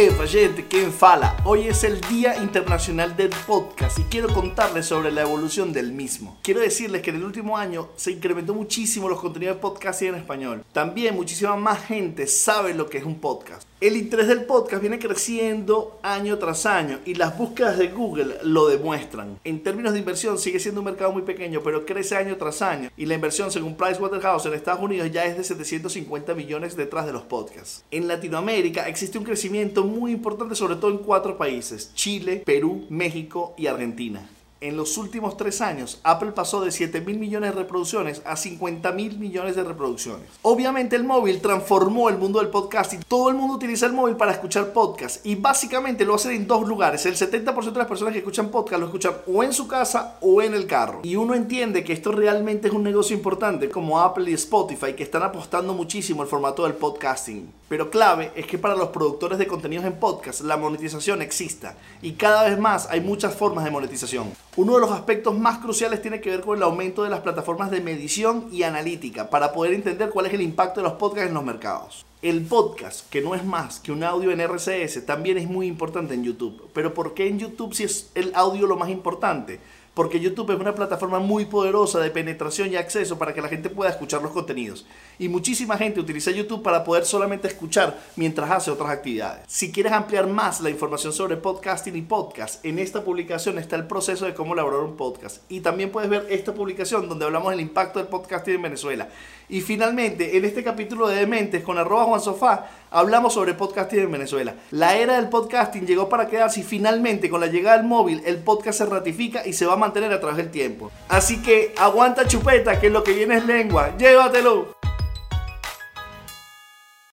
Eva, gente, ¿quién fala? Hoy es el Día Internacional del Podcast y quiero contarles sobre la evolución del mismo. Quiero decirles que en el último año se incrementó muchísimo los contenidos de podcast en español. También muchísima más gente sabe lo que es un podcast. El interés del podcast viene creciendo año tras año y las búsquedas de Google lo demuestran. En términos de inversión sigue siendo un mercado muy pequeño, pero crece año tras año y la inversión según Pricewaterhouse en Estados Unidos ya es de 750 millones detrás de los podcasts. En Latinoamérica existe un crecimiento muy importante sobre todo en cuatro países, Chile, Perú, México y Argentina en los últimos tres años, Apple pasó de 7 mil millones de reproducciones a 50 mil millones de reproducciones. Obviamente el móvil transformó el mundo del podcast y todo el mundo utiliza el móvil para escuchar podcast y básicamente lo hacen en dos lugares. El 70% de las personas que escuchan podcast lo escuchan o en su casa o en el carro. Y uno entiende que esto realmente es un negocio importante como Apple y Spotify que están apostando muchísimo al formato del podcasting. Pero clave es que para los productores de contenidos en podcast la monetización exista y cada vez más hay muchas formas de monetización. Uno de los aspectos más cruciales tiene que ver con el aumento de las plataformas de medición y analítica para poder entender cuál es el impacto de los podcasts en los mercados. El podcast, que no es más que un audio en RCS, también es muy importante en YouTube. Pero ¿por qué en YouTube si es el audio lo más importante? porque YouTube es una plataforma muy poderosa de penetración y acceso para que la gente pueda escuchar los contenidos. Y muchísima gente utiliza YouTube para poder solamente escuchar mientras hace otras actividades. Si quieres ampliar más la información sobre podcasting y podcast, en esta publicación está el proceso de cómo elaborar un podcast. Y también puedes ver esta publicación donde hablamos del impacto del podcasting en Venezuela. Y finalmente, en este capítulo de Dementes con arroba Juan Sofá, hablamos sobre podcasting en Venezuela. La era del podcasting llegó para quedarse y finalmente con la llegada del móvil el podcast se ratifica y se va a mantener a través del tiempo. Así que aguanta chupeta que lo que viene es lengua. Llévatelo.